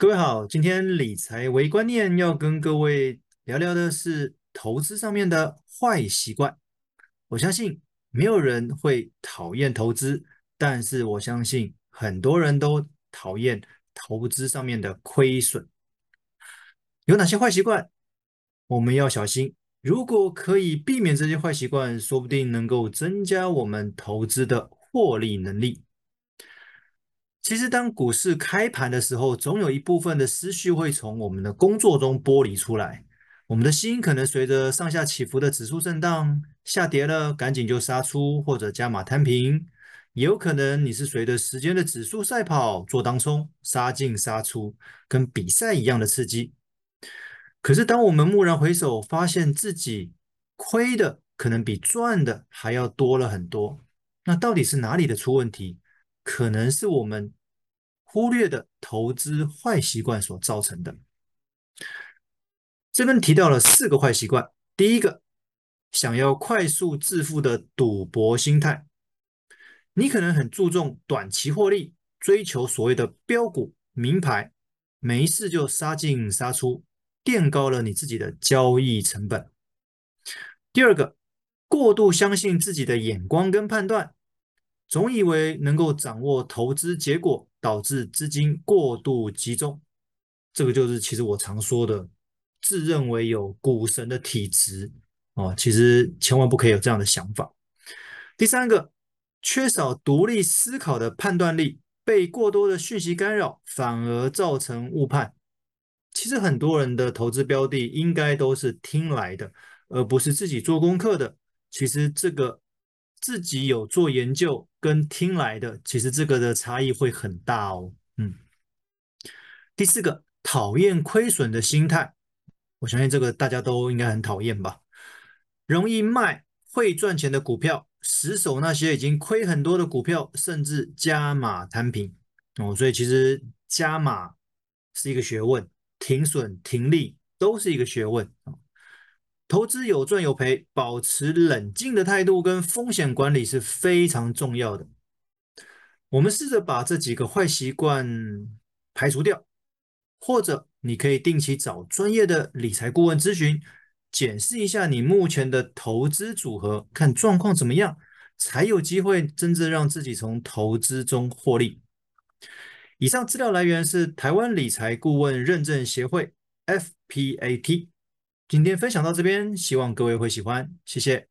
各位好，今天理财微观念要跟各位聊聊的是投资上面的坏习惯。我相信没有人会讨厌投资，但是我相信很多人都讨厌投资上面的亏损。有哪些坏习惯？我们要小心。如果可以避免这些坏习惯，说不定能够增加我们投资的获利能力。其实，当股市开盘的时候，总有一部分的思绪会从我们的工作中剥离出来。我们的心可能随着上下起伏的指数震荡，下跌了赶紧就杀出或者加码摊平；也有可能你是随着时间的指数赛跑，做当冲，杀进杀出，跟比赛一样的刺激。可是，当我们蓦然回首，发现自己亏的可能比赚的还要多了很多，那到底是哪里的出问题？可能是我们忽略的投资坏习惯所造成的。这边提到了四个坏习惯。第一个，想要快速致富的赌博心态。你可能很注重短期获利，追求所谓的标股、名牌，没事就杀进杀出，垫高了你自己的交易成本。第二个，过度相信自己的眼光跟判断。总以为能够掌握投资结果，导致资金过度集中，这个就是其实我常说的，自认为有股神的体质哦。其实千万不可以有这样的想法。第三个，缺少独立思考的判断力，被过多的讯息干扰，反而造成误判。其实很多人的投资标的应该都是听来的，而不是自己做功课的。其实这个。自己有做研究跟听来的，其实这个的差异会很大哦。嗯，第四个，讨厌亏损的心态，我相信这个大家都应该很讨厌吧？容易卖会赚钱的股票，死守那些已经亏很多的股票，甚至加码摊平哦。所以其实加码是一个学问，停损停利都是一个学问。投资有赚有赔，保持冷静的态度跟风险管理是非常重要的。我们试着把这几个坏习惯排除掉，或者你可以定期找专业的理财顾问咨询，检视一下你目前的投资组合，看状况怎么样，才有机会真正让自己从投资中获利。以上资料来源是台湾理财顾问认证协会 （FPAT）。今天分享到这边，希望各位会喜欢，谢谢。